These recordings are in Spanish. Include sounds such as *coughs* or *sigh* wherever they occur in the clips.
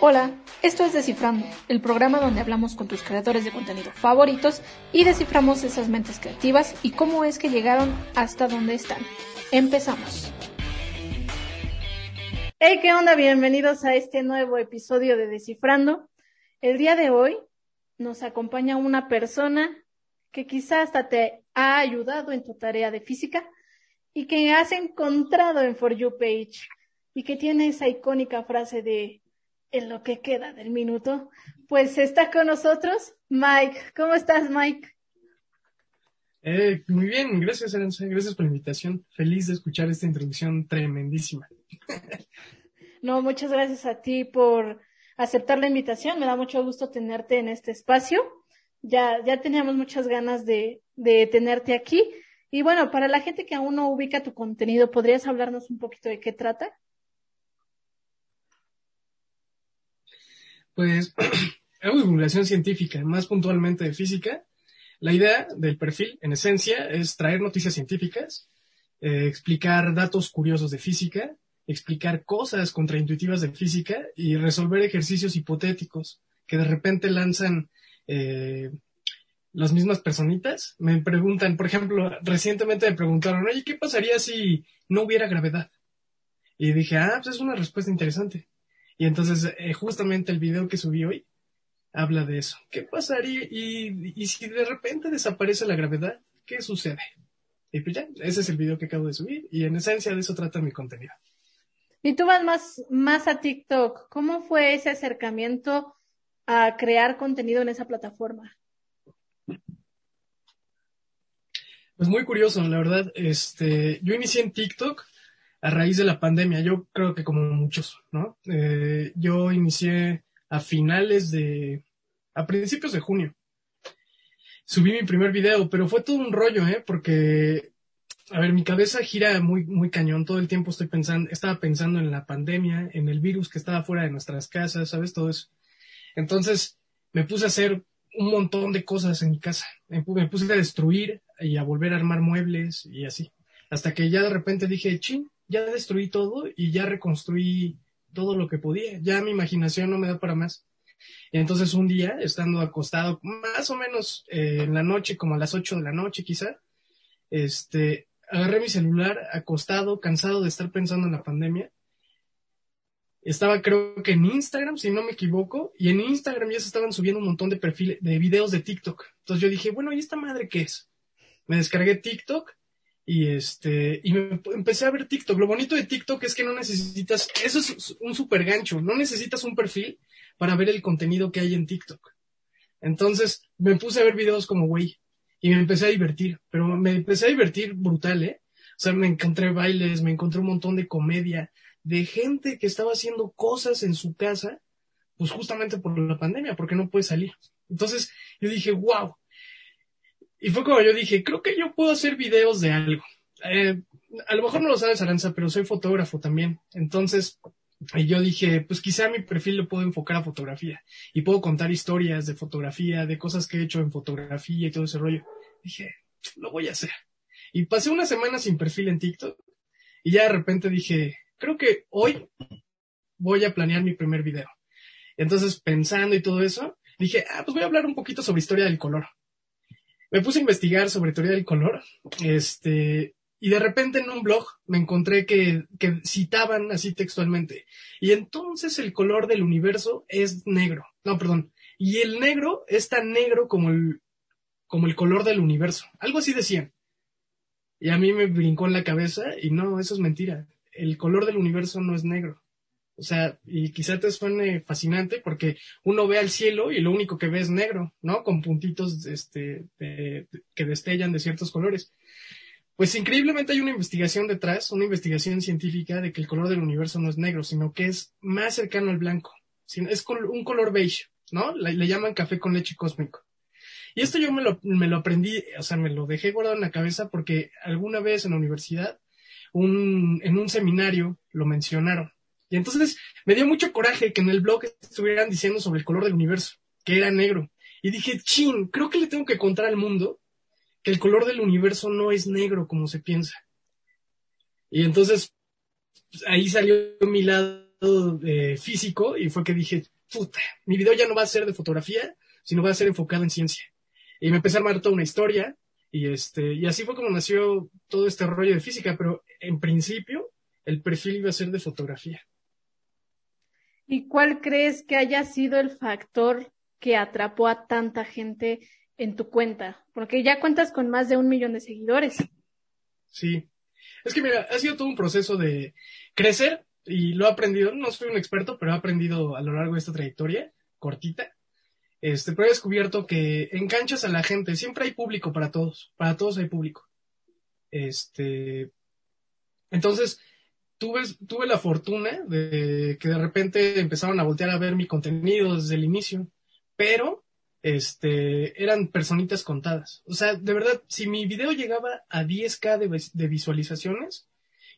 Hola, esto es Descifrando, el programa donde hablamos con tus creadores de contenido favoritos y desciframos esas mentes creativas y cómo es que llegaron hasta donde están. Empezamos. Hey, ¿qué onda? Bienvenidos a este nuevo episodio de Descifrando. El día de hoy nos acompaña una persona que quizá hasta te ha ayudado en tu tarea de física y que has encontrado en For You Page y que tiene esa icónica frase de en lo que queda del minuto, pues está con nosotros Mike. ¿Cómo estás, Mike? Eh, muy bien, gracias, Aranza. Gracias por la invitación. Feliz de escuchar esta introducción tremendísima. *laughs* no, muchas gracias a ti por aceptar la invitación. Me da mucho gusto tenerte en este espacio. Ya, ya teníamos muchas ganas de, de tenerte aquí. Y bueno, para la gente que aún no ubica tu contenido, ¿podrías hablarnos un poquito de qué trata? Pues *clears throat* hago divulgación científica, más puntualmente de física. La idea del perfil, en esencia, es traer noticias científicas, eh, explicar datos curiosos de física, explicar cosas contraintuitivas de física y resolver ejercicios hipotéticos que de repente lanzan eh, las mismas personitas. Me preguntan, por ejemplo, recientemente me preguntaron, oye, ¿qué pasaría si no hubiera gravedad? Y dije, ah, pues es una respuesta interesante. Y entonces, eh, justamente el video que subí hoy habla de eso. ¿Qué pasaría y, y, si de repente desaparece la gravedad? ¿Qué sucede? Y pues ya, ese es el video que acabo de subir y en esencia de eso trata mi contenido. Y tú vas más, más a TikTok. ¿Cómo fue ese acercamiento a crear contenido en esa plataforma? Pues muy curioso, la verdad. Este, yo inicié en TikTok a raíz de la pandemia, yo creo que como muchos, ¿no? Eh, yo inicié a finales de, a principios de junio. Subí mi primer video, pero fue todo un rollo, ¿eh? Porque, a ver, mi cabeza gira muy, muy cañón. Todo el tiempo estoy pensando, estaba pensando en la pandemia, en el virus que estaba fuera de nuestras casas, ¿sabes? Todo eso. Entonces, me puse a hacer un montón de cosas en mi casa. Me puse a destruir y a volver a armar muebles y así. Hasta que ya de repente dije, ching, ya destruí todo y ya reconstruí todo lo que podía. Ya mi imaginación no me da para más. Entonces un día, estando acostado, más o menos eh, en la noche, como a las 8 de la noche quizá, este, agarré mi celular acostado, cansado de estar pensando en la pandemia. Estaba creo que en Instagram, si no me equivoco, y en Instagram ya se estaban subiendo un montón de perfiles, de videos de TikTok. Entonces yo dije, bueno, ¿y esta madre qué es? Me descargué TikTok y este, y me empecé a ver TikTok. Lo bonito de TikTok es que no necesitas, eso es un super gancho, no necesitas un perfil para ver el contenido que hay en TikTok. Entonces me puse a ver videos como güey y me empecé a divertir, pero me empecé a divertir brutal, ¿eh? O sea, me encontré bailes, me encontré un montón de comedia, de gente que estaba haciendo cosas en su casa, pues justamente por la pandemia, porque no puede salir. Entonces yo dije, wow, y fue como yo dije, creo que yo puedo hacer videos de algo. Eh, a lo mejor no lo sabes, Aranza, pero soy fotógrafo también. Entonces, yo dije, pues quizá mi perfil lo puedo enfocar a fotografía y puedo contar historias de fotografía, de cosas que he hecho en fotografía y todo ese rollo. Dije, lo voy a hacer. Y pasé una semana sin perfil en TikTok y ya de repente dije, creo que hoy voy a planear mi primer video. Entonces, pensando y todo eso, dije, ah, pues voy a hablar un poquito sobre historia del color me puse a investigar sobre teoría del color, este, y de repente en un blog me encontré que, que citaban así textualmente. Y entonces el color del universo es negro. No, perdón. Y el negro es tan negro como el, como el color del universo. Algo así decían. Y a mí me brincó en la cabeza y no, eso es mentira. El color del universo no es negro. O sea, y quizá te suene fascinante porque uno ve al cielo y lo único que ve es negro, ¿no? Con puntitos este, que destellan de ciertos colores. Pues increíblemente hay una investigación detrás, una investigación científica de que el color del universo no es negro, sino que es más cercano al blanco. Es un color beige, ¿no? Le, llaman café con leche cósmico. Y esto yo me lo, me lo aprendí, o sea, me lo dejé guardado en la cabeza porque alguna vez en la universidad, un, en un seminario, lo mencionaron y entonces me dio mucho coraje que en el blog estuvieran diciendo sobre el color del universo, que era negro. Y dije, chin, creo que le tengo que contar al mundo que el color del universo no es negro como se piensa. Y entonces pues, ahí salió mi lado eh, físico y fue que dije, puta, mi video ya no va a ser de fotografía, sino va a ser enfocado en ciencia. Y me empecé a armar toda una historia y este, y así fue como nació todo este rollo de física, pero en principio el perfil iba a ser de fotografía. ¿Y cuál crees que haya sido el factor que atrapó a tanta gente en tu cuenta? Porque ya cuentas con más de un millón de seguidores. Sí. Es que mira, ha sido todo un proceso de crecer y lo he aprendido. No soy un experto, pero he aprendido a lo largo de esta trayectoria cortita. Este, pero he descubierto que enganchas a la gente. Siempre hay público para todos. Para todos hay público. Este, entonces, tuve, tuve la fortuna de que de repente empezaron a voltear a ver mi contenido desde el inicio, pero este, eran personitas contadas. O sea, de verdad, si mi video llegaba a 10k de, visualizaciones,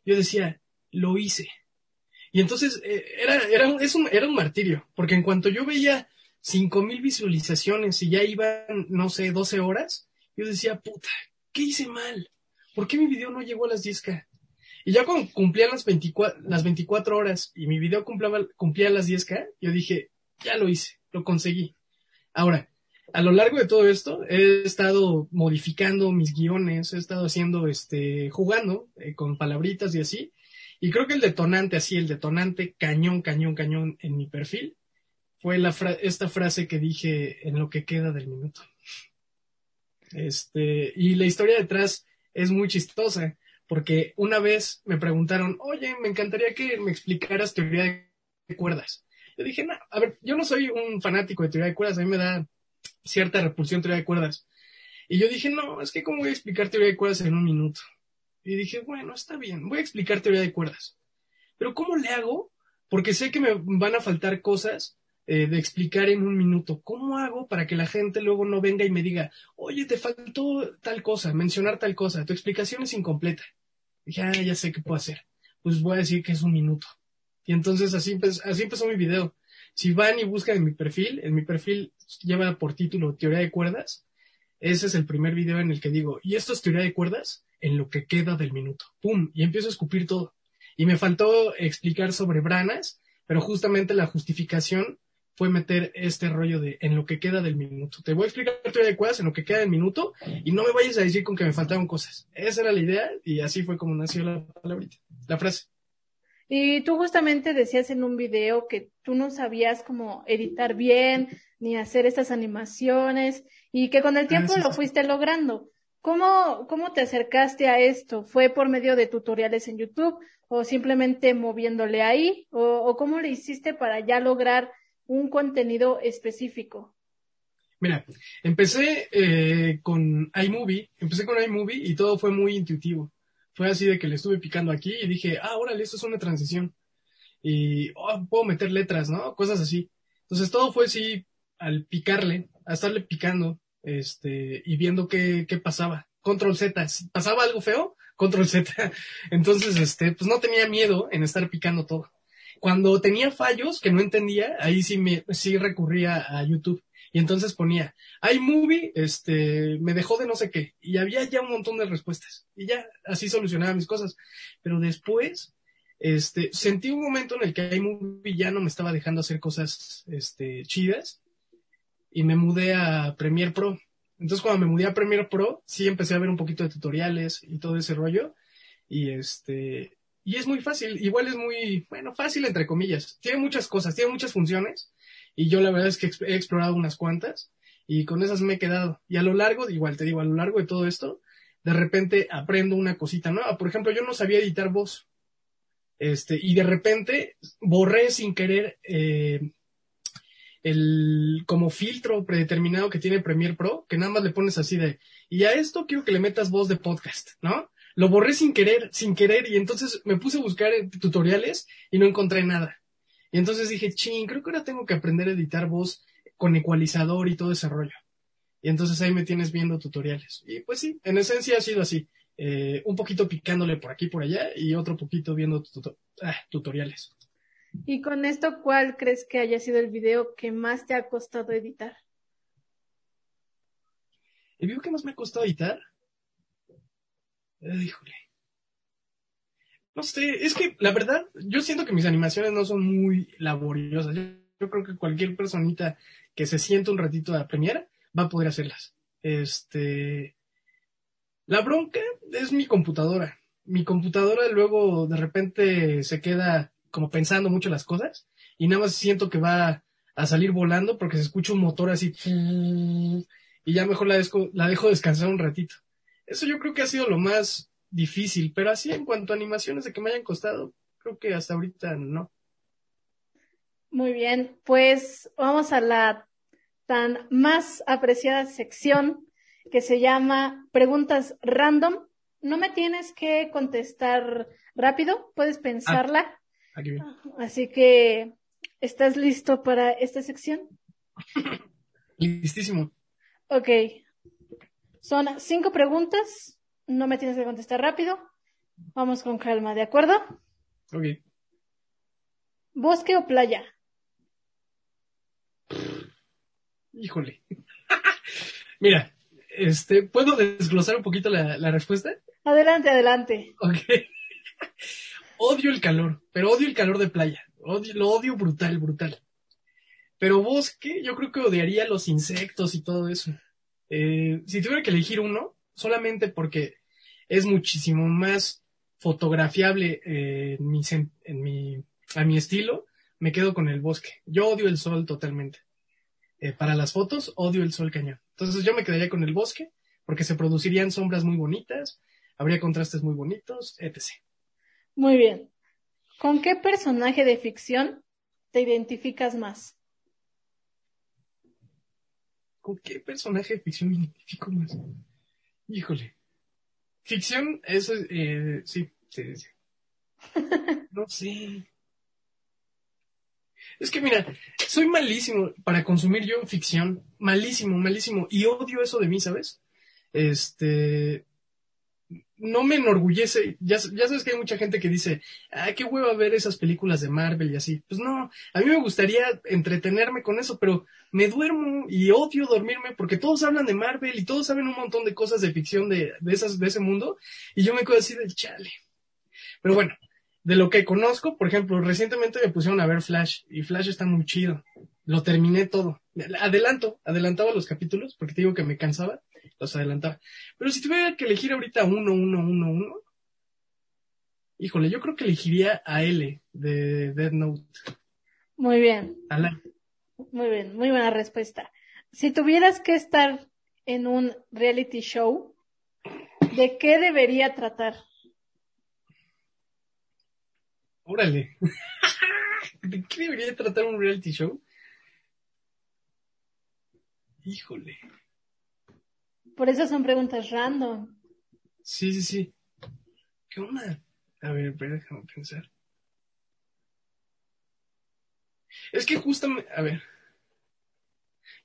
yo decía, lo hice. Y entonces eh, era, era, un, era un martirio, porque en cuanto yo veía 5000 visualizaciones y ya iban, no sé, 12 horas, yo decía, puta, ¿qué hice mal? ¿Por qué mi video no llegó a las 10k? Y ya cuando cumplían las 24, las 24 horas y mi video cumplía, cumplía las 10K, yo dije, ya lo hice, lo conseguí. Ahora, a lo largo de todo esto, he estado modificando mis guiones, he estado haciendo, este, jugando eh, con palabritas y así. Y creo que el detonante, así, el detonante cañón, cañón, cañón en mi perfil, fue la esta frase que dije en lo que queda del minuto. Este, y la historia detrás es muy chistosa porque una vez me preguntaron, oye, me encantaría que me explicaras teoría de cuerdas. Yo dije, no, a ver, yo no soy un fanático de teoría de cuerdas, a mí me da cierta repulsión teoría de cuerdas. Y yo dije, no, es que cómo voy a explicar teoría de cuerdas en un minuto. Y dije, bueno, está bien, voy a explicar teoría de cuerdas. Pero ¿cómo le hago? Porque sé que me van a faltar cosas eh, de explicar en un minuto. ¿Cómo hago para que la gente luego no venga y me diga, oye, te faltó tal cosa, mencionar tal cosa, tu explicación es incompleta? Dije, ah, ya sé qué puedo hacer. Pues voy a decir que es un minuto. Y entonces así, así empezó mi video. Si van y buscan en mi perfil, en mi perfil lleva por título Teoría de Cuerdas. Ese es el primer video en el que digo, ¿y esto es teoría de cuerdas? En lo que queda del minuto. ¡Pum! Y empiezo a escupir todo. Y me faltó explicar sobre branas, pero justamente la justificación fue meter este rollo de en lo que queda del minuto. Te voy a explicar teoría de cuerdas en lo que queda del minuto y no me vayas a decir con que me faltaron cosas. Esa era la idea y así fue como nació la palabrita, la frase. Y tú justamente decías en un video que tú no sabías cómo editar bien ni hacer estas animaciones y que con el ah, tiempo lo fuiste logrando. ¿Cómo, ¿Cómo te acercaste a esto? ¿Fue por medio de tutoriales en YouTube o simplemente moviéndole ahí? ¿O, o cómo le hiciste para ya lograr un contenido específico? Mira, empecé eh, con iMovie, empecé con iMovie y todo fue muy intuitivo. Fue así de que le estuve picando aquí y dije, ah, órale, esto es una transición. Y oh, puedo meter letras, ¿no? Cosas así. Entonces todo fue así al picarle, a estarle picando, este, y viendo qué, qué pasaba. Control Z. Si pasaba algo feo, control Z. *laughs* Entonces, este, pues no tenía miedo en estar picando todo. Cuando tenía fallos que no entendía, ahí sí me, sí recurría a YouTube. Y entonces ponía, iMovie, este, me dejó de no sé qué. Y había ya un montón de respuestas. Y ya, así solucionaba mis cosas. Pero después, este, sentí un momento en el que iMovie ya no me estaba dejando hacer cosas, este, chidas. Y me mudé a Premiere Pro. Entonces cuando me mudé a Premiere Pro, sí empecé a ver un poquito de tutoriales y todo ese rollo. Y este, y es muy fácil, igual es muy, bueno, fácil entre comillas. Tiene muchas cosas, tiene muchas funciones y yo la verdad es que he explorado unas cuantas y con esas me he quedado. Y a lo largo, igual te digo, a lo largo de todo esto, de repente aprendo una cosita nueva. Por ejemplo, yo no sabía editar voz. Este, y de repente borré sin querer eh, el como filtro predeterminado que tiene Premiere Pro, que nada más le pones así de, y a esto quiero que le metas voz de podcast, ¿no? Lo borré sin querer, sin querer, y entonces me puse a buscar tutoriales y no encontré nada. Y entonces dije, ching, creo que ahora tengo que aprender a editar voz con ecualizador y todo ese rollo. Y entonces ahí me tienes viendo tutoriales. Y pues sí, en esencia ha sido así. Eh, un poquito picándole por aquí por allá y otro poquito viendo ah, tutoriales. Y con esto, ¿cuál crees que haya sido el video que más te ha costado editar? ¿El video que más me ha costado editar? Híjole. No sé, es que la verdad, yo siento que mis animaciones no son muy laboriosas. Yo, creo que cualquier personita que se sienta un ratito a premiar va a poder hacerlas. Este, la bronca es mi computadora. Mi computadora luego de repente se queda como pensando mucho las cosas y nada más siento que va a salir volando porque se escucha un motor así y ya mejor la dejo descansar un ratito. Eso yo creo que ha sido lo más difícil, pero así en cuanto a animaciones de que me hayan costado, creo que hasta ahorita no. Muy bien, pues vamos a la tan más apreciada sección que se llama Preguntas Random. No me tienes que contestar rápido, puedes pensarla. Ah, aquí bien. Así que, ¿estás listo para esta sección? *coughs* Listísimo. Ok. Son cinco preguntas. No me tienes que contestar rápido. Vamos con calma, ¿de acuerdo? Ok. ¿Bosque o playa? Híjole. *laughs* Mira, este, ¿puedo desglosar un poquito la, la respuesta? Adelante, adelante. Ok. *laughs* odio el calor, pero odio el calor de playa. Odio, lo odio brutal, brutal. Pero bosque, yo creo que odiaría los insectos y todo eso. Eh, si tuviera que elegir uno, solamente porque es muchísimo más fotografiable eh, en, mi, a mi estilo, me quedo con el bosque. Yo odio el sol totalmente. Eh, para las fotos, odio el sol cañón. Entonces yo me quedaría con el bosque, porque se producirían sombras muy bonitas, habría contrastes muy bonitos, etc. Muy bien. ¿Con qué personaje de ficción te identificas más? ¿Con qué personaje de ficción me identifico más? Híjole. Ficción, eso, eh, sí, sí, sí. *laughs* No sé. Es que mira, soy malísimo para consumir yo ficción. Malísimo, malísimo. Y odio eso de mí, ¿sabes? Este. No me enorgullece. Ya, ya sabes que hay mucha gente que dice, ah, qué hueva ver esas películas de Marvel y así. Pues no, a mí me gustaría entretenerme con eso, pero me duermo y odio dormirme porque todos hablan de Marvel y todos saben un montón de cosas de ficción de, de, esas, de ese mundo. Y yo me quedo así del chale. Pero bueno, de lo que conozco, por ejemplo, recientemente me pusieron a ver Flash y Flash está muy chido. Lo terminé todo. Adelanto, adelantaba los capítulos porque te digo que me cansaba, los adelantaba. Pero si tuviera que elegir ahorita uno, uno, uno, uno, híjole, yo creo que elegiría a L de Dead Note. Muy bien. Ala. Muy bien, muy buena respuesta. Si tuvieras que estar en un reality show, ¿de qué debería tratar? Órale. *laughs* ¿De qué debería tratar un reality show? Híjole. Por eso son preguntas random. Sí, sí, sí. ¿Qué onda? A ver, déjame pensar. Es que justamente, a ver.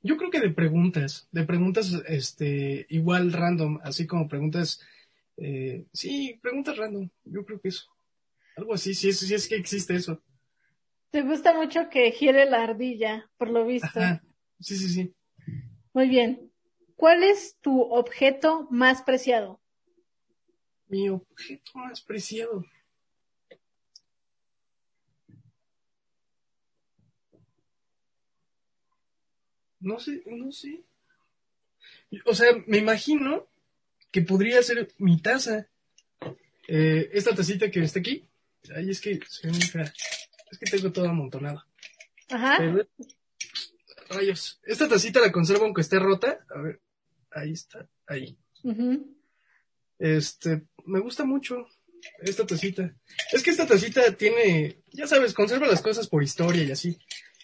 Yo creo que de preguntas, de preguntas, este, igual random, así como preguntas, eh, sí, preguntas random. Yo creo que eso. Algo así, sí, sí es que existe eso. Te gusta mucho que gire la ardilla, por lo visto. Ajá. Sí, sí, sí. Muy bien. ¿Cuál es tu objeto más preciado? Mi objeto más preciado. No sé, no sé. O sea, me imagino que podría ser mi taza. Eh, esta tacita que está aquí. Ay, es que soy muy fea. Es que tengo todo amontonado. Ajá. Pero, rayos. Esta tacita la conservo aunque esté rota. A ver, ahí está, ahí. Este, me gusta mucho esta tacita. Es que esta tacita tiene, ya sabes, conserva las cosas por historia y así.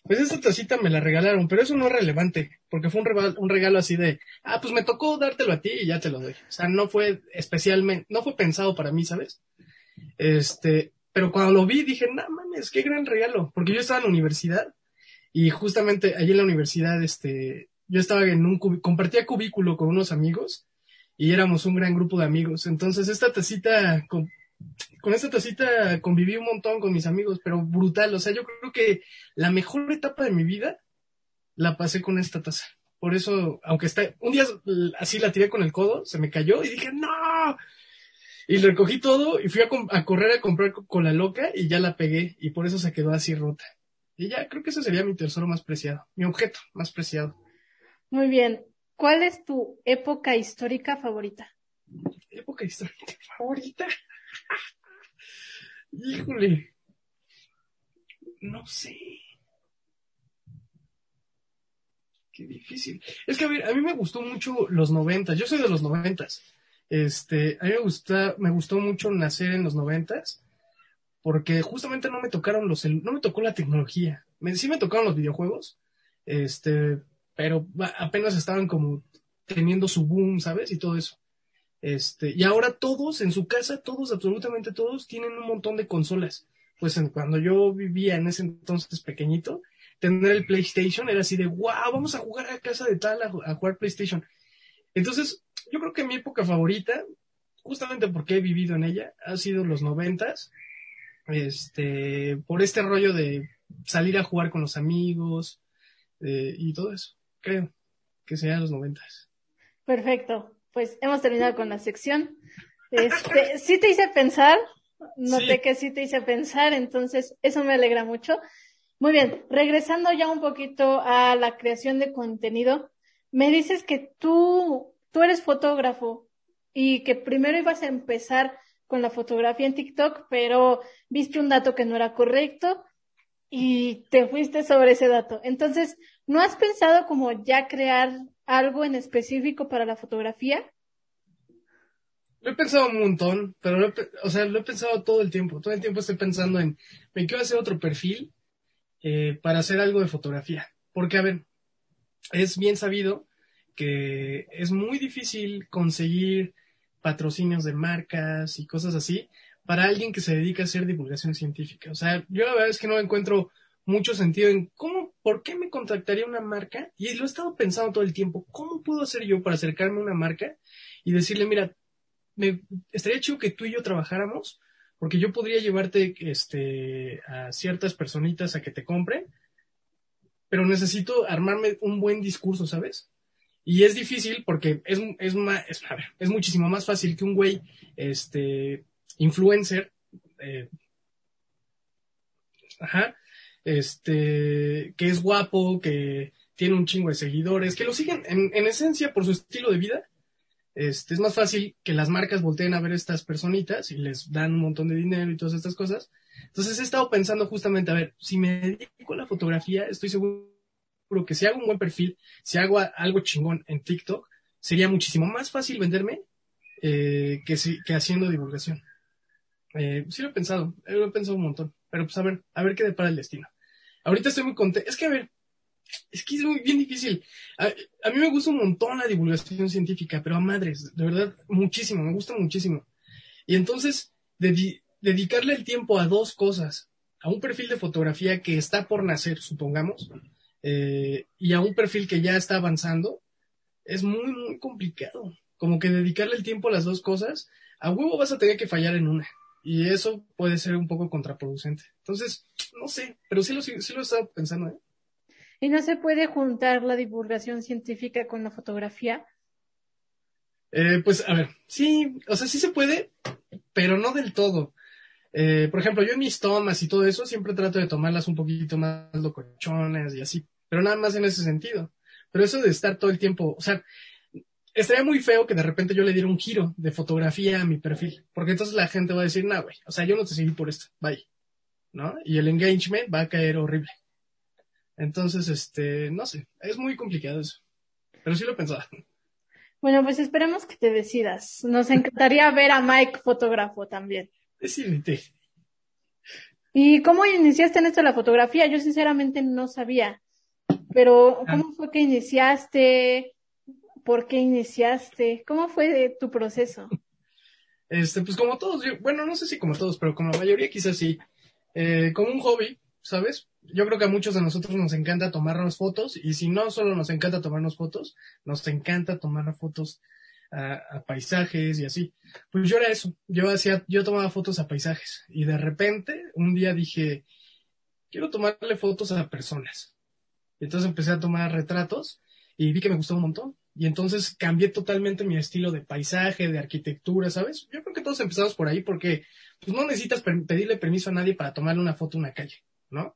Pues esta tacita me la regalaron, pero eso no es relevante, porque fue un regalo, un regalo así de, ah, pues me tocó dártelo a ti y ya te lo doy. O sea, no fue especialmente, no fue pensado para mí, ¿sabes? Este, pero cuando lo vi dije, no mames, qué gran regalo, porque yo estaba en la universidad y justamente allí en la universidad, este, yo estaba en un, cubi- compartía cubículo con unos amigos y éramos un gran grupo de amigos. Entonces esta tacita, con, esta tacita conviví un montón con mis amigos, pero brutal. O sea, yo creo que la mejor etapa de mi vida la pasé con esta taza. Por eso, aunque está, un día así la tiré con el codo, se me cayó y dije, no. Y recogí todo y fui a correr a comprar con la loca y ya la pegué y por eso se quedó así rota. Y ya, creo que ese sería mi tesoro más preciado, mi objeto más preciado. Muy bien. ¿Cuál es tu época histórica favorita? ¿Época histórica *laughs* favorita? Híjole. No sé. Qué difícil. Es que a ver, a mí me gustó mucho los noventas. Yo soy de los noventas. Este, a mí me gusta, me gustó mucho nacer en los noventas porque justamente no me tocaron los, no me tocó la tecnología. Me, sí me tocaron los videojuegos, este, pero apenas estaban como teniendo su boom, ¿sabes? Y todo eso. Este, y ahora todos en su casa, todos, absolutamente todos, tienen un montón de consolas. Pues cuando yo vivía en ese entonces pequeñito, tener el PlayStation era así de, wow, vamos a jugar a casa de tal, a jugar PlayStation. Entonces, yo creo que mi época favorita, justamente porque he vivido en ella, ha sido los noventas este, por este rollo de salir a jugar con los amigos eh, y todo eso. Creo que serían los noventas. Perfecto. Pues hemos terminado con la sección. Este, *laughs* sí te hice pensar, noté que sí te hice pensar, entonces eso me alegra mucho. Muy bien, regresando ya un poquito a la creación de contenido, me dices que tú, tú eres fotógrafo y que primero ibas a empezar con la fotografía en TikTok, pero viste un dato que no era correcto y te fuiste sobre ese dato. Entonces, ¿no has pensado como ya crear algo en específico para la fotografía? Lo he pensado un montón, pero lo he, o sea, lo he pensado todo el tiempo. Todo el tiempo estoy pensando en, me quiero hacer otro perfil eh, para hacer algo de fotografía. Porque, a ver, es bien sabido que es muy difícil conseguir patrocinios de marcas y cosas así para alguien que se dedica a hacer divulgación científica. O sea, yo la verdad es que no encuentro mucho sentido en cómo, por qué me contactaría una marca y lo he estado pensando todo el tiempo, ¿cómo puedo hacer yo para acercarme a una marca y decirle, mira, me estaría chido que tú y yo trabajáramos porque yo podría llevarte este, a ciertas personitas a que te compren, pero necesito armarme un buen discurso, ¿sabes? Y es difícil porque es, es, es, es muchísimo más fácil que un güey, este, influencer, eh, ajá, este, que es guapo, que tiene un chingo de seguidores, que lo siguen en, en esencia por su estilo de vida. Este, es más fácil que las marcas volteen a ver a estas personitas y les dan un montón de dinero y todas estas cosas. Entonces he estado pensando justamente, a ver, si me dedico a la fotografía, estoy seguro que si hago un buen perfil, si hago algo chingón en TikTok, sería muchísimo más fácil venderme eh, que, si, que haciendo divulgación. Eh, sí lo he pensado, eh, lo he pensado un montón, pero pues a ver, a ver qué depara el destino. Ahorita estoy muy contento, es que a ver, es que es muy bien difícil. A, mí me gusta un montón la divulgación científica, pero a madres, de verdad, muchísimo, me gusta muchísimo. Y entonces, dedicarle el tiempo a dos cosas, a un perfil de fotografía que está por nacer, supongamos, eh, y a un perfil que ya está avanzando, es muy, muy complicado. Como que dedicarle el tiempo a las dos cosas, a huevo vas a tener que fallar en una. Y eso puede ser un poco contraproducente. Entonces, no sé, pero sí lo, sí, lo he estado pensando. ¿eh? ¿Y no se puede juntar la divulgación científica con la fotografía? Eh, pues, a ver, sí, o sea, sí se puede, pero no del todo. Eh, por ejemplo, yo en mis tomas y todo eso siempre trato de tomarlas un poquito más locochonas y así, pero nada más en ese sentido. Pero eso de estar todo el tiempo, o sea, estaría muy feo que de repente yo le diera un giro de fotografía a mi perfil, porque entonces la gente va a decir, no, güey, o sea, yo no te seguí por esto, bye, ¿no? Y el engagement va a caer horrible. Entonces, este, no sé, es muy complicado eso, pero sí lo he pensado. Bueno, pues esperemos que te decidas. Nos encantaría ver a Mike fotógrafo también. Decídete. ¿Y cómo iniciaste en esto de la fotografía? Yo sinceramente no sabía. Pero, ¿cómo ah. fue que iniciaste? ¿Por qué iniciaste? ¿Cómo fue tu proceso? Este, pues como todos, bueno, no sé si como todos, pero como la mayoría quizás sí. Eh, como un hobby, ¿sabes? Yo creo que a muchos de nosotros nos encanta tomarnos fotos y si no solo nos encanta tomarnos fotos, nos encanta tomar fotos a, paisajes y así. Pues yo era eso, yo hacía, yo tomaba fotos a paisajes y de repente un día dije, quiero tomarle fotos a personas. Entonces empecé a tomar retratos y vi que me gustó un montón. Y entonces cambié totalmente mi estilo de paisaje, de arquitectura, ¿sabes? Yo creo que todos empezamos por ahí porque pues no necesitas pedirle permiso a nadie para tomarle una foto en una calle, ¿no?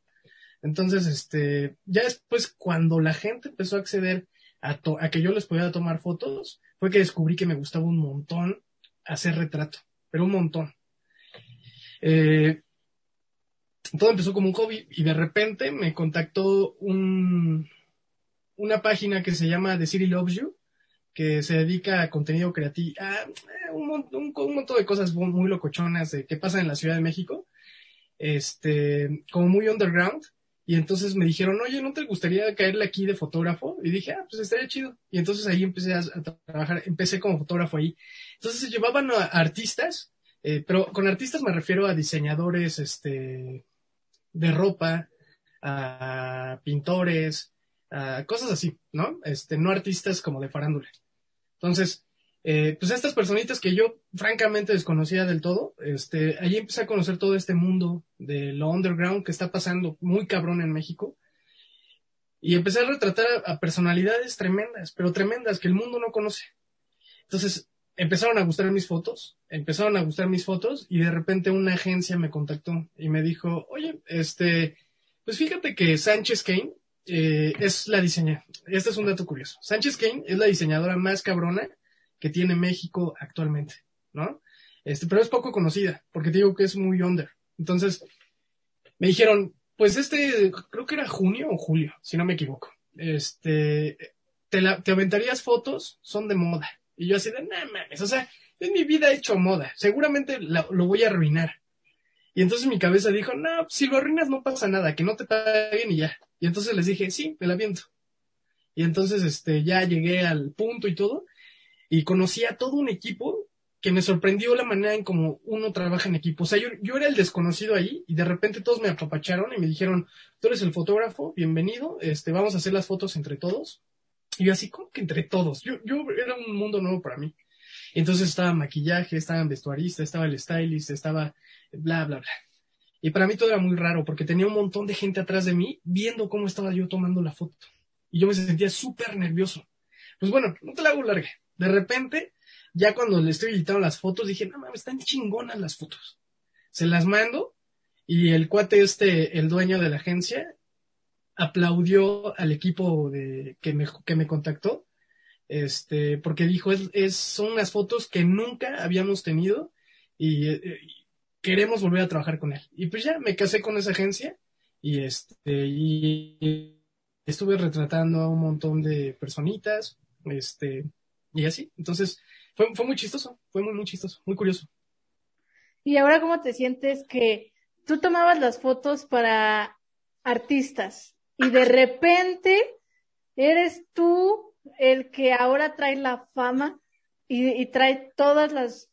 Entonces, este, ya después cuando la gente empezó a acceder a, a que yo les podía tomar fotos, fue que descubrí que me gustaba un montón hacer retrato, pero un montón. Eh, todo empezó como un hobby y de repente me contactó un, una página que se llama The City Loves You, que se dedica a contenido creativo, a eh, un, montón de cosas muy locochonas de que pasan en la Ciudad de México, este, como muy underground. Y entonces me dijeron, oye, ¿no te gustaría caerle aquí de fotógrafo? Y dije, ah, pues estaría chido. Y entonces ahí empecé a, trabajar, empecé como fotógrafo ahí. Entonces se llevaban a artistas, eh, pero con artistas me refiero a diseñadores, este, de ropa, a pintores, a cosas así, ¿no? Este, no artistas como de farándula. Entonces, eh, pues estas personitas que yo francamente desconocía del todo, este, allí empecé a conocer todo este mundo de lo underground que está pasando muy cabrón en México. Y empecé a retratar a, personalidades tremendas, pero tremendas que el mundo no conoce. Entonces, empezaron a gustar mis fotos, empezaron a gustar mis fotos y de repente una agencia me contactó y me dijo, oye, este, pues fíjate que Sánchez Kane eh, es la diseñadora, este es un dato curioso, Sánchez Kane es la diseñadora más cabrona que tiene México actualmente, ¿no? Este, pero es poco conocida, porque te digo que es muy under. Entonces, me dijeron, pues este, creo que era junio o julio, si no me equivoco. Este, te, aventarías fotos, son de moda. Y yo así de, no mames, o sea, en mi vida he hecho moda, seguramente lo voy a arruinar. Y entonces mi cabeza dijo, no, si lo arruinas no pasa nada, que no te paguen y ya. Y entonces les dije, sí, me la viento. Y entonces, este, ya llegué al punto y todo, y conocí a todo un equipo que me sorprendió la manera en cómo uno trabaja en equipo. O sea, yo, yo era el desconocido ahí y de repente todos me apapacharon y me dijeron, tú eres el fotógrafo, bienvenido, este, vamos a hacer las fotos entre todos. Y yo así, como que entre todos? Yo, yo era un mundo nuevo para mí. Entonces estaba maquillaje, estaba vestuarista, estaba el stylist, estaba bla, bla, bla. Y para mí todo era muy raro porque tenía un montón de gente atrás de mí viendo cómo estaba yo tomando la foto. Y yo me sentía súper nervioso. Pues bueno, no te la hago larga. De repente, ya cuando le estoy editando las fotos, dije, no mames, están chingonas las fotos. Se las mando y el cuate este, el dueño de la agencia, aplaudió al equipo de, que, me, que me contactó, este, porque dijo, es, son unas fotos que nunca habíamos tenido y, eh, queremos volver a trabajar con él. Y pues ya me casé con esa agencia y este, y estuve retratando a un montón de personitas, este, y así. Entonces, fue, fue muy chistoso, fue muy, muy chistoso, muy curioso. ¿Y ahora cómo te sientes que tú tomabas las fotos para artistas y de repente eres tú el que ahora trae la fama y, trae todas las,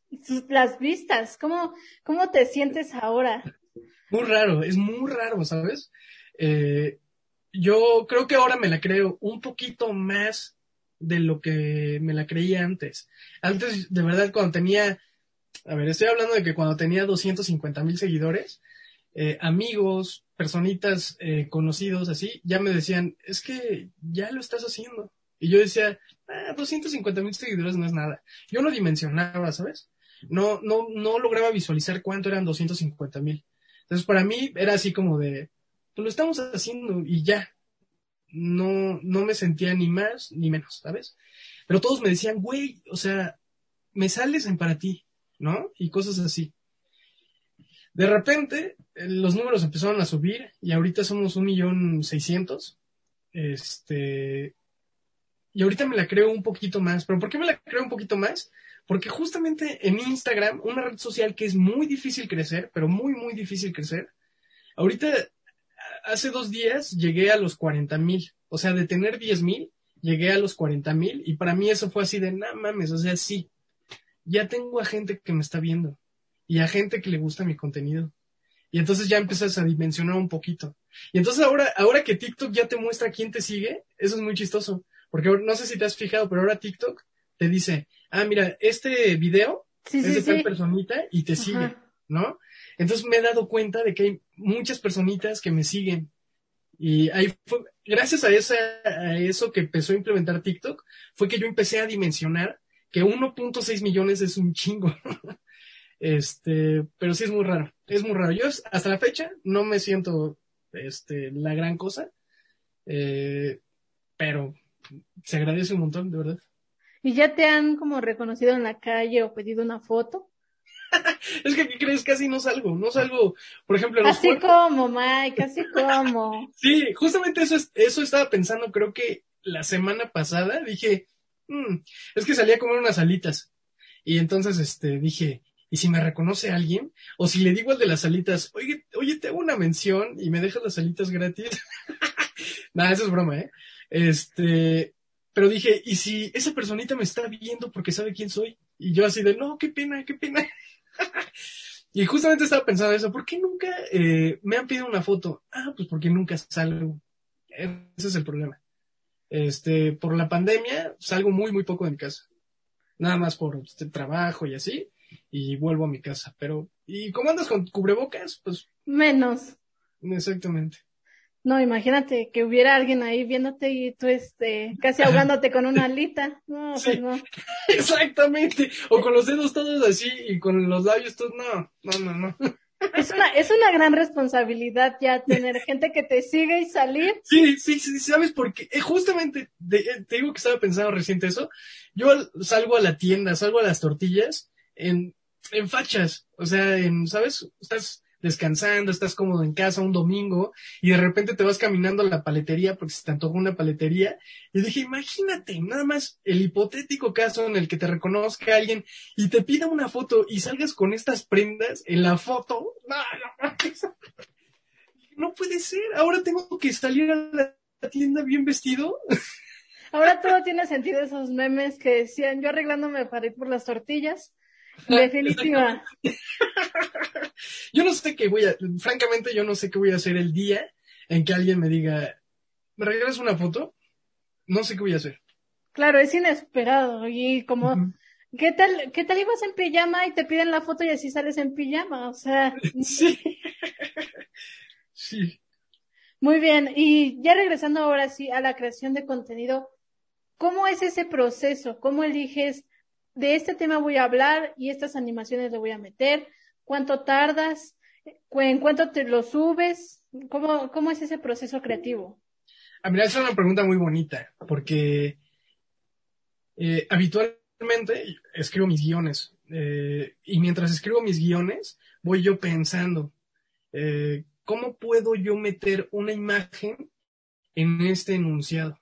las vistas? ¿Cómo, ¿Cómo te sientes ahora? Muy raro, es muy raro, ¿sabes? Eh, yo creo que ahora me la creo un poquito más de lo que me la creía antes. Antes, de verdad, cuando tenía, a ver, estoy hablando de que cuando tenía 250 mil seguidores, eh, amigos, personitas eh, conocidos así, ya me decían, es que ya lo estás haciendo. Y yo decía, ah, 250 mil seguidores no es nada. Yo no dimensionaba, ¿sabes? No, no, no lograba visualizar cuánto eran 250 mil. Entonces, para mí era así como de, pues lo estamos haciendo y ya no, no me sentía ni más ni menos, ¿sabes? Pero todos me decían, güey, o sea, me sales en para ti, ¿no? Y cosas así. De repente, eh, los números empezaron a subir y ahorita somos un millón seiscientos. Este, y ahorita me la creo un poquito más. ¿Pero por qué me la creo un poquito más? Porque justamente en Instagram, una red social que es muy difícil crecer, pero muy, muy difícil crecer, ahorita hace dos días llegué a los 40 mil. O sea, de tener 10 mil, llegué a los 40 mil y para mí eso fue así de, no mames, o sea, sí, ya tengo a gente que me está viendo y a gente que le gusta mi contenido. Y entonces ya empiezas a dimensionar un poquito. Y entonces ahora, ahora que TikTok ya te muestra quién te sigue, eso es muy chistoso. Porque no sé si te has fijado, pero ahora TikTok te dice, ah, mira, este video es de tal personita y te sigue, ¿no? Entonces me he dado cuenta de que hay muchas personitas que me siguen Y ahí fue, gracias a, esa, a eso que empezó a implementar TikTok, fue que yo empecé a dimensionar que 1.6 millones es un chingo. *laughs* este, pero sí es muy raro, es muy raro. Yo hasta la fecha no me siento, este, la gran cosa, eh, pero se agradece un montón, de verdad. ¿Y ya te han como reconocido en la calle o pedido una foto? *laughs* es que, ¿qué crees? Casi no salgo, no salgo, por ejemplo, los Así como, Mike, así *laughs* como. sí, justamente eso, eso estaba pensando, creo que la semana pasada dije, mm, es que salía a comer unas alitas. Y entonces, este, dije, ¿y si me reconoce alguien? O si le digo al de las alitas, oye, oye, te hago una mención y me dejas las alitas gratis. *laughs* Nada, eso es broma, ¿eh? Este, pero dije, ¿y si esa personita me está viendo porque sabe quién soy? Y yo así de, no, qué pena, qué pena. *laughs* y justamente estaba pensando eso, ¿por qué nunca eh, me han pedido una foto? Ah, pues porque nunca salgo. Ese es el problema. Este, por la pandemia salgo muy, muy poco de mi casa. Nada más por este trabajo y así, y vuelvo a mi casa. Pero, ¿y cómo andas con cubrebocas? Pues. Menos. Exactamente. No, imagínate que hubiera alguien ahí viéndote y tú este, casi *laughs* ahogándote con una alita. No, pues no. *laughs* Exactamente. O con los dedos todos así y con los labios todos. No, no, no, no. Es una, es una gran responsabilidad ya tener gente que te sigue y salir. Sí, sí, sí, ¿sabes? Porque eh, justamente eh, te digo que estaba pensando reciente eso. Yo salgo a la tienda, salgo a las tortillas en, en fachas. O sea, en, ¿sabes? Estás descansando, estás cómodo en casa un domingo y de repente te vas caminando a la paletería porque se te antojó una paletería. Y dije, imagínate, nada más el hipotético caso en el que te reconozca alguien y te pida una foto y salgas con estas prendas en la foto. No, no, no *laughs* puede ser. Ahora tengo que salir a la tienda bien vestido. Ahora todo tiene sentido esos memes que decían yo arreglándome para ir por las tortillas Definitiva. *laughs* yo no sé qué voy a, francamente yo no sé qué voy a hacer el día en que alguien me diga, ¿me regalas una foto? No sé qué voy a hacer. Claro, es inesperado y como, ¿qué tal, qué tal ibas en pijama y te piden la foto y así sales en pijama? O sea. *laughs* Sí. sí. Muy bien, y ya regresando ahora sí a la creación de contenido, ¿cómo es ese proceso? ¿Cómo eliges de este tema voy a hablar y estas animaciones le voy a meter, cuánto tardas, en cuánto te lo subes, cómo, cómo es ese proceso creativo. A ah, mí es una pregunta muy bonita, porque eh, habitualmente escribo mis guiones eh, y mientras escribo mis guiones voy yo pensando, eh, ¿cómo puedo yo meter una imagen en este enunciado?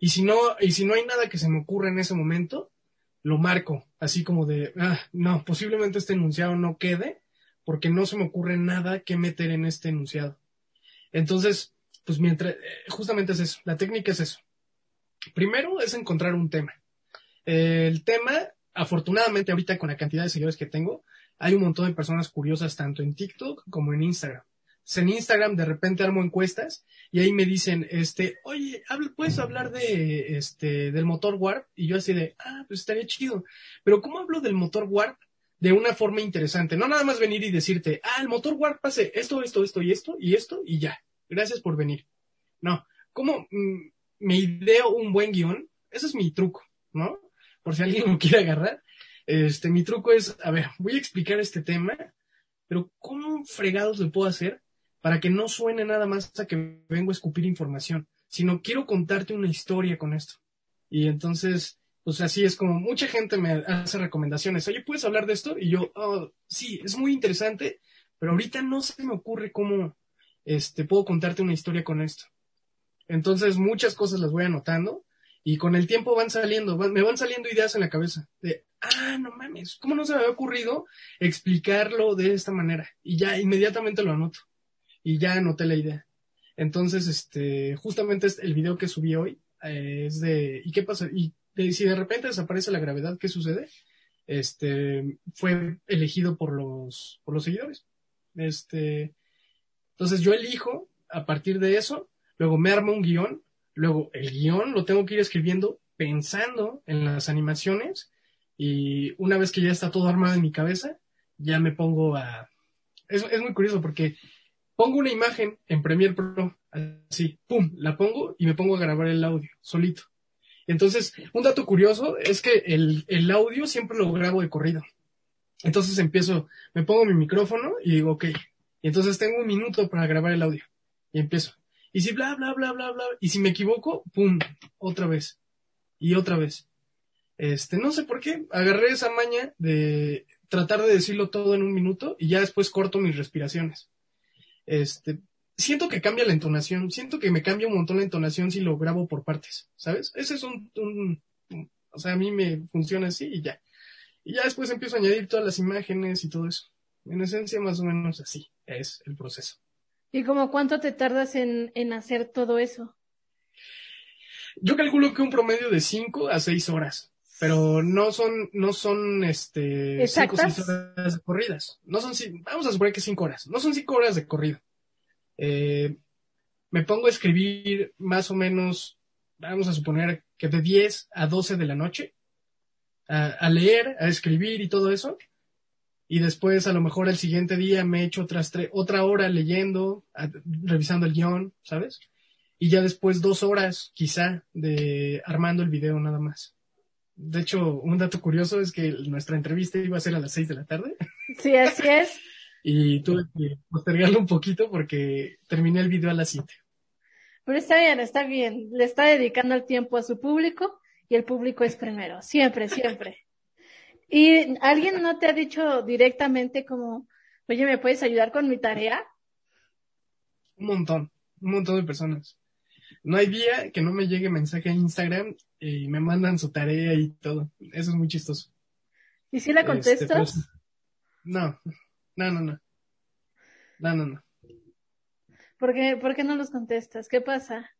Y si no, y si no hay nada que se me ocurra en ese momento, lo marco, así como de, ah, no, posiblemente este enunciado no quede porque no se me ocurre nada que meter en este enunciado. Entonces, pues mientras, eh, justamente es eso, la técnica es eso. Primero es encontrar un tema. el tema, afortunadamente ahorita con la cantidad de seguidores que tengo, hay un montón de personas curiosas tanto en TikTok como en Instagram en Instagram de repente armo encuestas y ahí me dicen, este, oye, ¿puedes hablar de, este, del motor Warp? Y yo así de, ah, pues estaría chido. Pero ¿cómo hablo del motor Warp de una forma interesante? No nada más venir y decirte, ah, el motor Warp hace esto, esto, esto y esto y esto y ya. Gracias por venir. No, ¿cómo mm, me ideo un buen guion? Ese es mi truco, ¿no? Por si alguien me quiere agarrar. Este, mi truco es, a ver, voy a explicar este tema, pero ¿cómo fregados le puedo hacer para que no suene nada más a que vengo a escupir información, sino quiero contarte una historia con esto. Y entonces, pues así es como mucha gente me hace recomendaciones. Oye, ¿puedes hablar de esto? Y yo, oh, sí, es muy interesante, pero ahorita no se me ocurre cómo este, puedo contarte una historia con esto. Entonces, muchas cosas las voy anotando y con el tiempo van saliendo, me van saliendo ideas en la cabeza de, ah, no mames, ¿cómo no se me había ocurrido explicarlo de esta manera? Y ya inmediatamente lo anoto y ya anoté la idea. Entonces, este, justamente el video que subí hoy eh, es de, ¿y qué pasa? Y si de repente desaparece la gravedad, ¿qué sucede? Este, fue elegido por los, por los seguidores. Este, entonces yo elijo a partir de eso, luego me armo un guion, luego el guion lo tengo que ir escribiendo pensando en las animaciones y una vez que ya está todo armado en mi cabeza, ya me pongo a... Es, es muy curioso porque pongo una imagen en Premiere Pro, así, pum, la pongo y me pongo a grabar el audio solito. Entonces, un dato curioso es que el, el audio siempre lo grabo de corrido. Entonces empiezo, me pongo mi micrófono y digo, ok. Y entonces tengo un minuto para grabar el audio. Y empiezo. Y si bla, bla, bla, bla, bla. Y si me equivoco, pum, otra vez. Y otra vez. Este, no sé por qué, agarré esa maña de tratar de decirlo todo en un minuto y ya después corto mis respiraciones. Este, siento que cambia la entonación, siento que me cambia un montón la entonación si lo grabo por partes, ¿sabes? Ese es un, un, o sea, a mí me funciona así y ya. Y ya después empiezo a añadir todas las imágenes y todo eso. En esencia, más o menos así es el proceso. ¿Y como cuánto te tardas en, en hacer todo eso? Yo calculo que un promedio de 5 a 6 horas, pero no son, no son, este, 5 o 6 horas de corridas. No son, vamos a suponer que 5 horas. No son 5 horas de corrido. Eh, me pongo a escribir más o menos, vamos a suponer que de 10 a 12 de la noche, a, leer, a escribir y todo eso. Y después a lo mejor el siguiente día me echo otras otra hora leyendo, revisando el guion, ¿sabes? Y ya después dos horas quizá de armando el video nada más. De hecho, un dato curioso es que nuestra entrevista iba a ser a las 6 de la tarde. Sí, así es *laughs* y tuve que postergarlo un poquito porque terminé el video a las 7. Pero está bien, está bien. Le está dedicando el tiempo a su público y el público es primero. Siempre, siempre. ¿Y alguien no te ha dicho directamente como, oye, ¿me puedes ayudar con mi tarea? Un montón, un montón de personas. No hay día que no me llegue mensaje a Instagram y me mandan su tarea y todo. Eso es muy chistoso. ¿Y si la este, contestas? no, no, no, no. No, no, no. ¿Por qué, ¿Por qué no los contestas? ¿Qué pasa?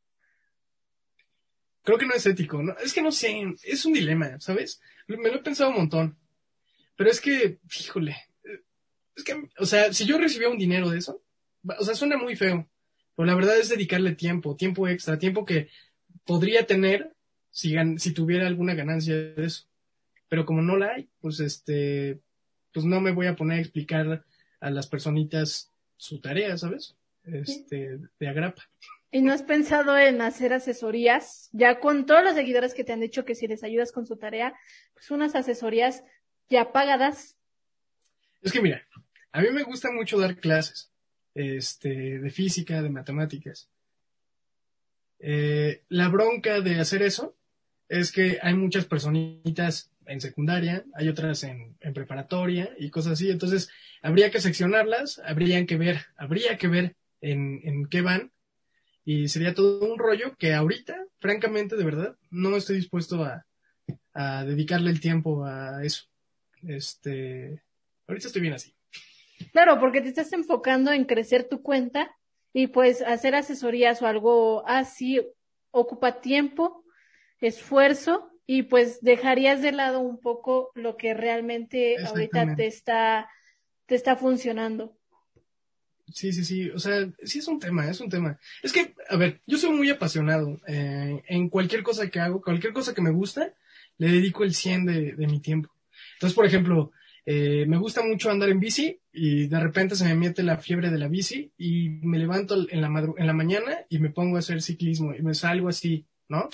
Creo que no es ético. No, es que no sé, es un dilema, ¿sabes? Me lo he pensado un montón. Pero es que, híjole, es que, o sea, si yo recibiera un dinero de eso, o sea, suena muy feo. Pero la verdad es dedicarle tiempo, tiempo extra, tiempo que podría tener si, si tuviera alguna ganancia de eso. Pero como no la hay, pues este, pues no me voy a poner a explicar a las personitas su tarea, ¿sabes? Este, de agrapa. ¿Y no has pensado en hacer asesorías? Ya con todos los seguidores que te han dicho que si les ayudas con su tarea, pues unas asesorías ya pagadas. Es que mira, a mí me gusta mucho dar clases, este, de física, de matemáticas. Eh, la bronca de hacer eso es que hay muchas personitas en secundaria, hay otras en, preparatoria y cosas así. Entonces, habría que seccionarlas, habría que ver, habría que ver en, en qué van y sería todo un rollo que ahorita, francamente, de verdad, no estoy dispuesto a, a dedicarle el tiempo a eso. Este, ahorita estoy bien así. Claro, porque te estás enfocando en crecer tu cuenta y pues hacer asesorías o algo así ocupa tiempo, esfuerzo y pues dejarías de lado un poco lo que realmente ahorita te está, te está funcionando. Sí, sí, sí, o sea, sí es un tema, es un tema. Es que, a ver, yo soy muy apasionado eh, en cualquier cosa que hago, cualquier cosa que me gusta, le dedico el 100 de, de mi tiempo. Entonces, por ejemplo, eh, me gusta mucho andar en bici y de repente se me mete la fiebre de la bici y me levanto en la, en la mañana y me pongo a hacer ciclismo y me salgo así, ¿no?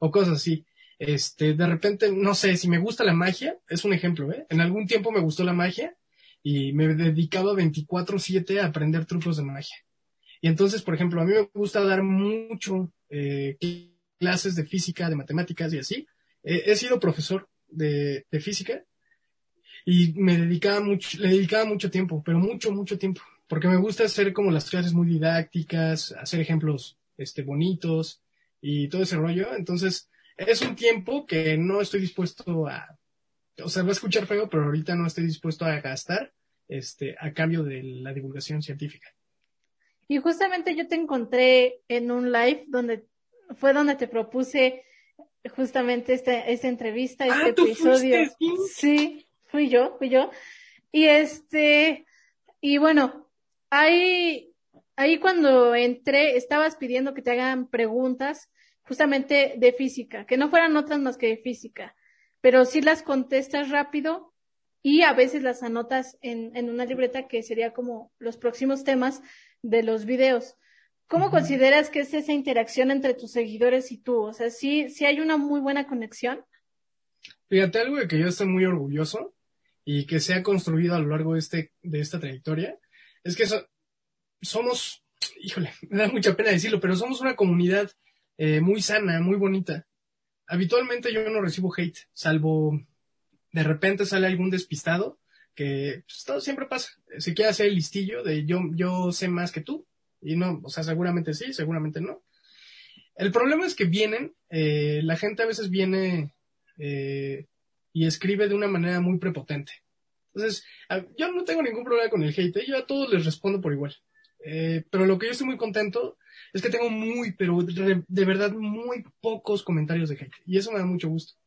O cosas así. Este, de repente, no sé, si me gusta la magia, es un ejemplo, ¿eh? En algún tiempo me gustó la magia y me he dedicado 24/7 a aprender trucos de magia. Y entonces, por ejemplo, a mí me gusta dar mucho eh, clases de física, de matemáticas y así. he sido profesor de, de, física y me dedicaba mucho, le dedicaba mucho tiempo, pero mucho, mucho tiempo, porque me gusta hacer como las clases muy didácticas, hacer ejemplos este, bonitos y todo ese rollo. Entonces, es un tiempo que no estoy dispuesto a, o sea, va a escuchar feo, pero ahorita no estoy dispuesto a gastar, este, a cambio de la divulgación científica. Y justamente yo te encontré en un live donde fue donde te propuse justamente esta, esta entrevista, ah, este episodio. sí, fui yo, fui yo. Y este, y bueno, ahí, ahí cuando entré, estabas pidiendo que te hagan preguntas justamente de física, que no fueran otras más que de física, pero sí las contestas rápido y a veces las anotas en, en una libreta que sería como los próximos temas, de los videos. ¿Cómo consideras que es esa interacción entre tus seguidores y tú? O sea, sí, sí hay una muy buena conexión. Fíjate, algo de que yo estoy muy orgulloso y que se ha construido a lo largo de, este, de esta trayectoria, es que somos, híjole, *laughs* me da mucha pena decirlo, pero somos una comunidad eh, muy sana, muy bonita. Habitualmente yo no recibo hate, salvo de repente sale algún despistado que pues, todo siempre pasa. Se quiere hacer el listillo de yo, yo sé más que tú. Y no, o sea, seguramente sí, seguramente no. El problema es que vienen, eh, la gente a veces viene eh, y escribe de una manera muy prepotente. Entonces, yo no tengo ningún problema con el hate, ¿eh? yo a todos les respondo por igual. pero lo que yo estoy muy contento es que tengo muy, pero de verdad muy pocos comentarios de hate. Y eso me da mucho gusto.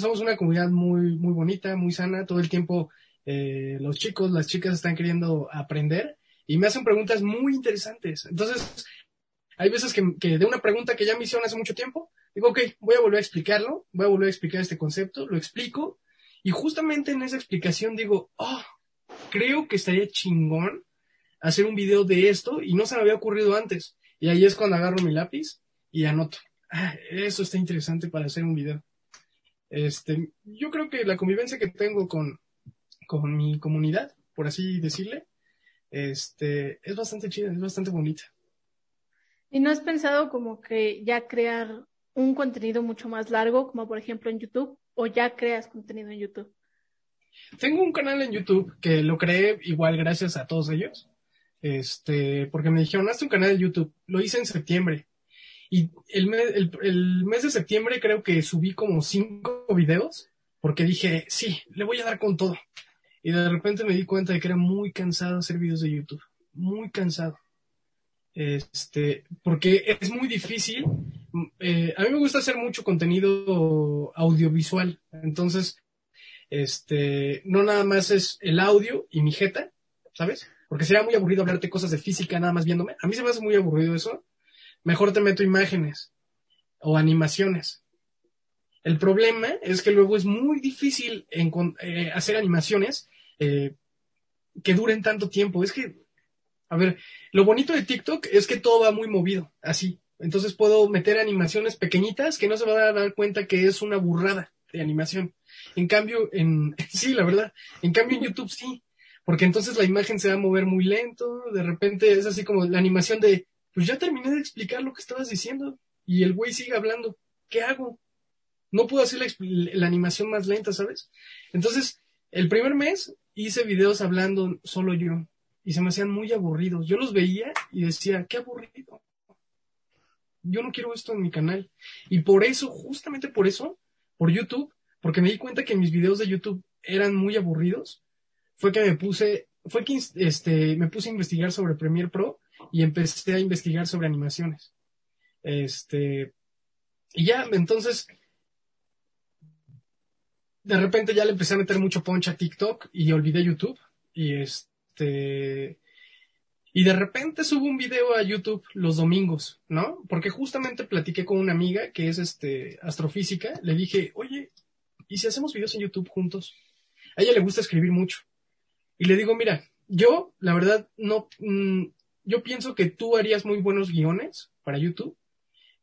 somos una comunidad muy, muy bonita, muy sana. Todo el tiempo los chicos, las chicas están queriendo aprender y me hacen preguntas muy interesantes. Entonces, hay veces que, de una pregunta que ya me hicieron hace mucho tiempo, digo, ok, voy a volver a explicarlo, voy a volver a explicar este concepto, lo explico, y justamente en esa explicación digo, oh, creo que estaría chingón hacer un video de esto y no se me había ocurrido antes. Y ahí es cuando agarro mi lápiz y anoto. Ah, eso está interesante para hacer un video. Este, yo creo que la convivencia que tengo con, con mi comunidad, por así decirle, este, es bastante chida, es bastante bonita. ¿Y no has pensado como que ya crear un contenido mucho más largo, como por ejemplo en YouTube, o ya creas contenido en YouTube? Tengo un canal en YouTube que lo creé igual gracias a todos ellos. Este, porque me dijeron, hazte un canal en YouTube. Lo hice en septiembre. Y el mes, el mes de septiembre creo que subí como cinco videos, porque dije, sí, le voy a dar con todo. Y de repente me di cuenta de que era muy cansado hacer videos de YouTube. Muy cansado. Este, porque es muy difícil. Eh, a mí me gusta hacer mucho contenido audiovisual. Entonces, este, no nada más es el audio y mi jeta, ¿sabes? Porque sería muy aburrido hablarte cosas de física nada más viéndome. A mí se me hace muy aburrido eso. Mejor te meto imágenes o animaciones. El problema es que luego es muy difícil eh, hacer animaciones eh, que duren tanto tiempo. Es que, a ver, lo bonito de TikTok es que todo va muy movido, así. Entonces puedo meter animaciones pequeñitas que no se van a dar cuenta que es una burrada de animación. En cambio, en, *laughs* sí, la verdad, en cambio en YouTube sí, porque entonces la imagen se va a mover muy lento, de repente es así como la animación de, pues ya terminé de explicar lo que estabas diciendo y el güey sigue hablando, ¿qué hago? No puedo hacer la animación más lenta, ¿sabes? Entonces, el primer mes hice videos hablando solo yo y se me hacían muy aburridos. Yo los veía y decía, qué aburrido. Yo no quiero esto en mi canal. Y por eso, justamente por eso, por YouTube, porque me di cuenta que mis videos de YouTube eran muy aburridos, fue que me puse, fue que este, me puse a investigar sobre Premiere Pro y empecé a investigar sobre animaciones. Este, y ya, entonces, de repente ya le empecé a meter mucho punch a TikTok y olvidé YouTube. Y este. Y de repente subo un video a YouTube los domingos, ¿no? Porque justamente platiqué con una amiga que es este astrofísica. Le dije, oye, ¿y si hacemos videos en YouTube juntos? A ella le gusta escribir mucho. Y le digo, mira, yo, la verdad, no. Mm, yo pienso que tú harías muy buenos guiones para YouTube.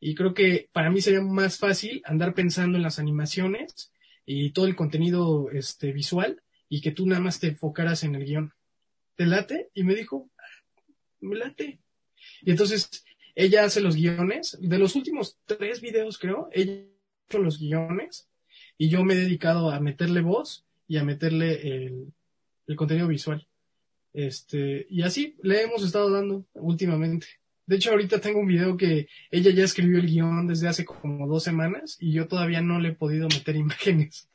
Y creo que para mí sería más fácil andar pensando en las animaciones y todo el contenido este, visual y que tú nada más te enfocaras en el guion. ¿Te late? Y me dijo, me late. Y entonces ella hace los guiones. De los últimos tres videos, creo, ella ha hecho los guiones y yo me he dedicado a meterle voz y a meterle el, el contenido visual. Este, y así le hemos estado dando últimamente. De hecho, ahorita tengo un video que ella ya escribió el guion desde hace como dos semanas y yo todavía no le he podido meter *laughs* imágenes.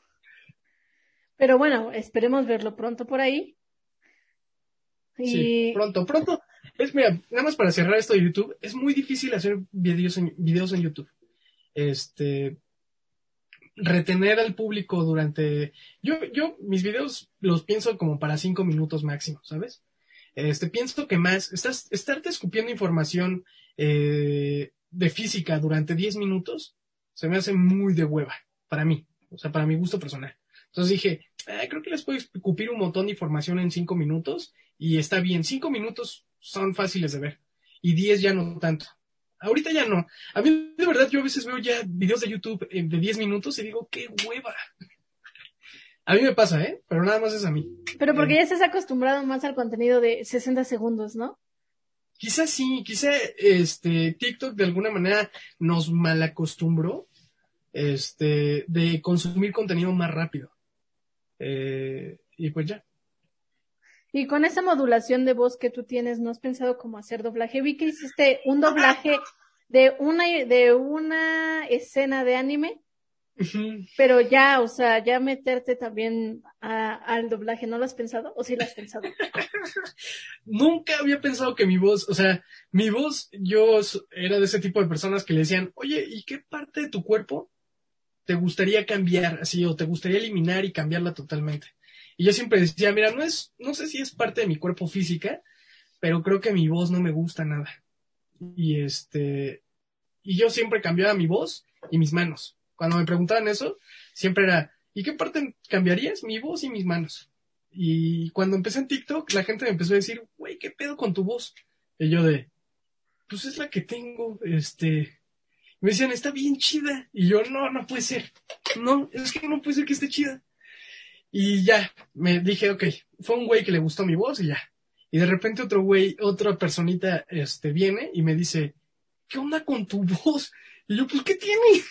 Pero bueno, esperemos verlo pronto por ahí. Sí, pronto, pronto. Es, mira, nada más para cerrar esto de YouTube, es muy difícil hacer videos en, videos en YouTube. Este, retener al público durante, yo, yo, mis videos los pienso como para cinco minutos máximo, ¿sabes? Este, pienso que más, estás, estarte escupiendo información eh, de física durante 10 minutos se me hace muy de hueva, para mí, o sea, para mi gusto personal. Entonces dije, creo que les puedo escupir un montón de información en 5 minutos y está bien, 5 minutos son fáciles de ver. Y 10 ya no tanto. Ahorita ya no. A mí, de verdad, yo a veces veo ya videos de YouTube eh, de 10 minutos y digo, qué hueva. *laughs* A mí me pasa, ¿eh? Pero nada más es a mí. Pero porque Eh, ya estás acostumbrado más al contenido de 60 segundos, ¿no? Quizás sí, quizá este TikTok de alguna manera nos malacostumbró este de consumir contenido más rápido. Eh, y pues ya. Y con esa modulación de voz que tú tienes, ¿no has pensado cómo hacer doblaje? Vi que hiciste un doblaje de una, de una escena de anime, pero ya, o sea, ya meterte también a- al doblaje, ¿no lo has pensado? ¿O sí lo has pensado? *laughs* Nunca había pensado que mi voz, o sea, mi voz, yo era de ese tipo de personas que le decían, oye, ¿y qué parte de tu cuerpo te gustaría cambiar así o te gustaría eliminar y cambiarla totalmente? Y yo siempre decía, mira, no es, no sé si es parte de mi cuerpo física, pero creo que mi voz no me gusta nada. Y este, y yo siempre cambiaba mi voz y mis manos. Cuando me preguntaban eso, siempre era, ¿y qué parte cambiarías? Mi voz y mis manos. Y cuando empecé en TikTok, la gente me empezó a decir, güey, ¿qué pedo con tu voz? Y yo de, pues es la que tengo, este. Me decían, está bien chida. Y yo, no, no puede ser. No, es que no puede ser que esté chida. Y ya, me dije, ok, fue un güey que le gustó mi voz y ya. Y de repente otro güey, otra personita, este, viene y me dice, ¿qué onda con tu voz? Y yo, pues, ¿qué tiene?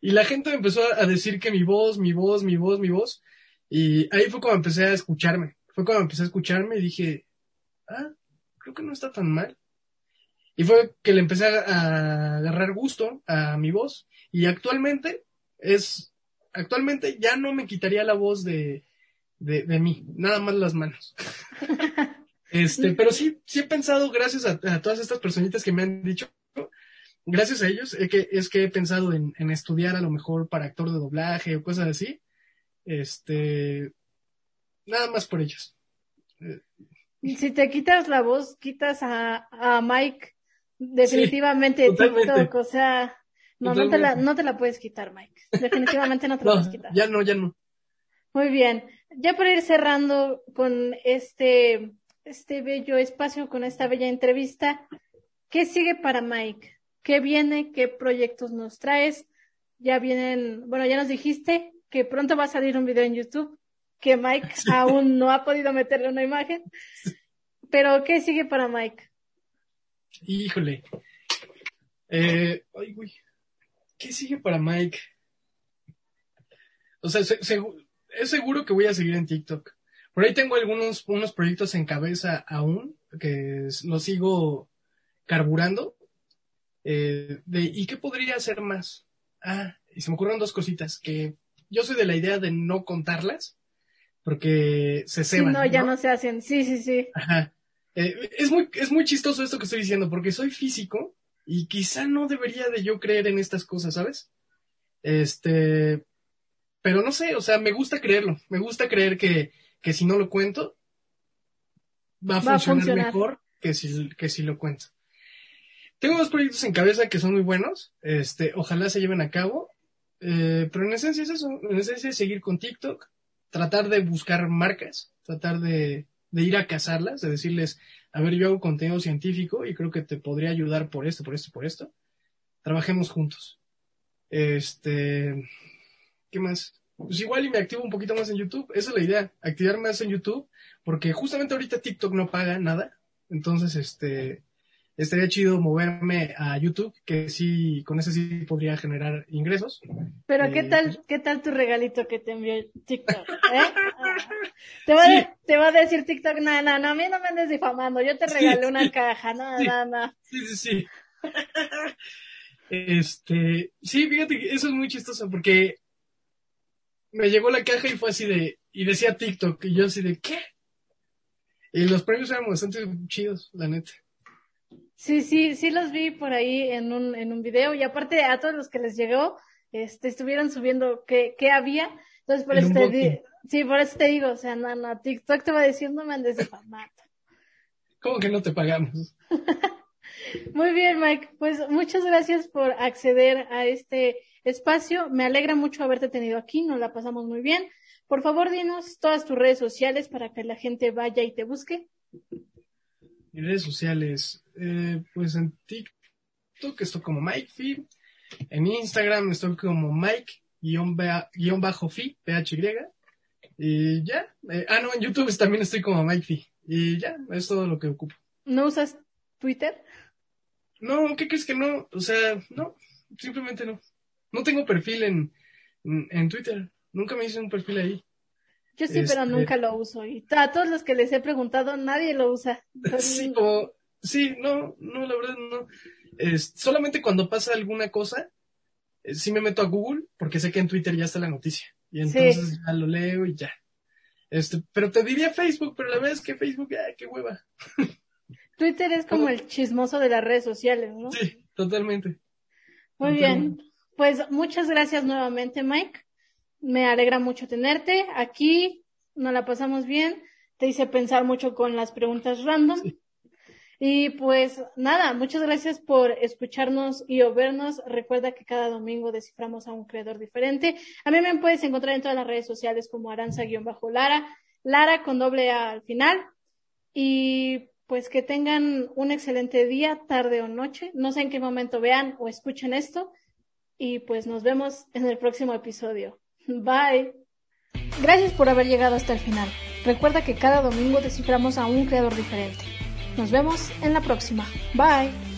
Y la gente me empezó a decir que mi voz, mi voz, mi voz, mi voz. Y ahí fue cuando empecé a escucharme. Fue cuando empecé a escucharme y dije, ah, creo que no está tan mal. Y fue que le empecé a, agarrar gusto a mi voz. Y actualmente es, actualmente ya no me quitaría la voz de, de, de mí, nada más las manos. *laughs* Este, pero sí, sí he pensado, gracias a, a todas estas personitas que me han dicho, gracias a ellos, es que, es que he pensado en, en estudiar a lo mejor para actor de doblaje o cosas así. Este, nada más por ellos. Si te quitas la voz, quitas a, a Mike definitivamente Sí, de totalmente. TikTok, o sea, no, no te, la, no te la puedes quitar, Mike. Definitivamente no te la *laughs* No, puedes quitar. ya no, ya no. Muy bien. Ya para ir cerrando con este, este bello espacio, con esta bella entrevista, ¿qué sigue para Mike? ¿Qué viene? ¿Qué proyectos nos traes? Ya vienen, bueno, ya nos dijiste que pronto va a salir un video en YouTube, que Mike *laughs* aún no ha podido meterle una imagen. Pero, ¿qué sigue para Mike? Híjole. Eh, ay, güey. ¿Qué sigue para Mike? O sea, se- es seguro que voy a seguir en TikTok. Por ahí tengo algunos unos proyectos en cabeza aún, que los sigo carburando. Eh, de, ¿Y qué podría hacer más? Ah, y se me ocurren dos cositas, que yo soy de la idea de no contarlas, porque se ceban. no, ya no se hacen. Sí, sí, sí. Ajá. Eh, es, muy, es muy chistoso esto que estoy diciendo, porque soy físico y quizá no debería de yo creer en estas cosas, ¿sabes? Este, pero no sé, o sea, me gusta creerlo, me gusta creer que, que si no lo cuento, va a, Va a funcionar, funcionar. mejor que si, que si lo cuento. Tengo dos proyectos en cabeza que son muy buenos, este, ojalá se lleven a cabo, eh, pero en esencia es eso, en esencia es seguir con TikTok, tratar de buscar marcas, tratar de, de ir a cazarlas, de decirles, a ver, yo hago contenido científico y creo que te podría ayudar por esto, por esto, por esto. Trabajemos juntos. Este, ¿qué más? Pues igual y me activo un poquito más en YouTube. Esa es la idea, activar más en YouTube, porque justamente ahorita TikTok no paga nada. Entonces, este, estaría chido moverme a YouTube, que sí, con ese sí podría generar ingresos. Pero Eh, ¿qué tal, qué tal tu regalito que te envió TikTok? ¿eh? *laughs* Ah. Te, va Sí. a, te va a decir TikTok, no, no, no, a mí no me andes difamando, yo te Sí, regalé una sí. caja, no, no, no. Sí, sí, sí. Este, sí, fíjate que eso es muy chistoso porque me llegó la caja y fue así de, y decía TikTok, y yo así de, ¿qué? Y los premios eran bastante chidos, la neta. Sí, sí, sí los vi por ahí en un, en un video y aparte a todos los que les llegó, este, estuvieron subiendo qué, qué había. Entonces por eso te unboxing. di- sí, por eso te digo, o sea, no, no, TikTok te va a decir no me andes difamando. ¿Cómo que no te pagamos? *laughs* Muy bien, Mike. Pues muchas gracias por acceder a este espacio. Me alegra mucho haberte tenido aquí. Nos la pasamos muy bien. Por favor, dinos todas tus redes sociales para que la gente vaya y te busque. Mis redes sociales, eh, pues en TikTok estoy como Mike Fi, en Instagram estoy como Mike-Fi, PHY, y ya. Eh, ah, no, en YouTube también estoy como Mike Fi, y ya, es todo lo que ocupo. ¿No usas Twitter? No, ¿qué crees que no? O sea, no, simplemente no. No tengo perfil en, en, Twitter. Nunca me hice un perfil ahí. Yo sí, pero este, nunca lo uso. Y a todos los que les he preguntado, nadie lo usa. Sí, sí, no, no, la verdad no. Es, solamente cuando pasa alguna cosa, eh, sí me meto a Google, porque sé que en Twitter ya está la noticia. Y entonces ya lo leo y ya. Este, pero te diría Facebook, pero la verdad es que Facebook, ay, qué hueva. *laughs* Twitter es como el chismoso de las redes sociales, ¿no? Sí, totalmente. Muy bien. Pues muchas gracias nuevamente, Mike. Me alegra mucho tenerte aquí. Nos la pasamos bien. Te hice pensar mucho con las preguntas random. Y pues nada, muchas gracias por escucharnos y o vernos. Recuerda que cada domingo desciframos a un creador diferente. A mí me puedes encontrar en todas las redes sociales como Aranza-Lara, Lara con doble A al final. Y pues que tengan un excelente día, tarde o noche. No sé en qué momento vean o escuchen esto. Y pues nos vemos en el próximo episodio. Bye. Gracias por haber llegado hasta el final. Recuerda que cada domingo desciframos a un creador diferente. Nos vemos en la próxima. Bye.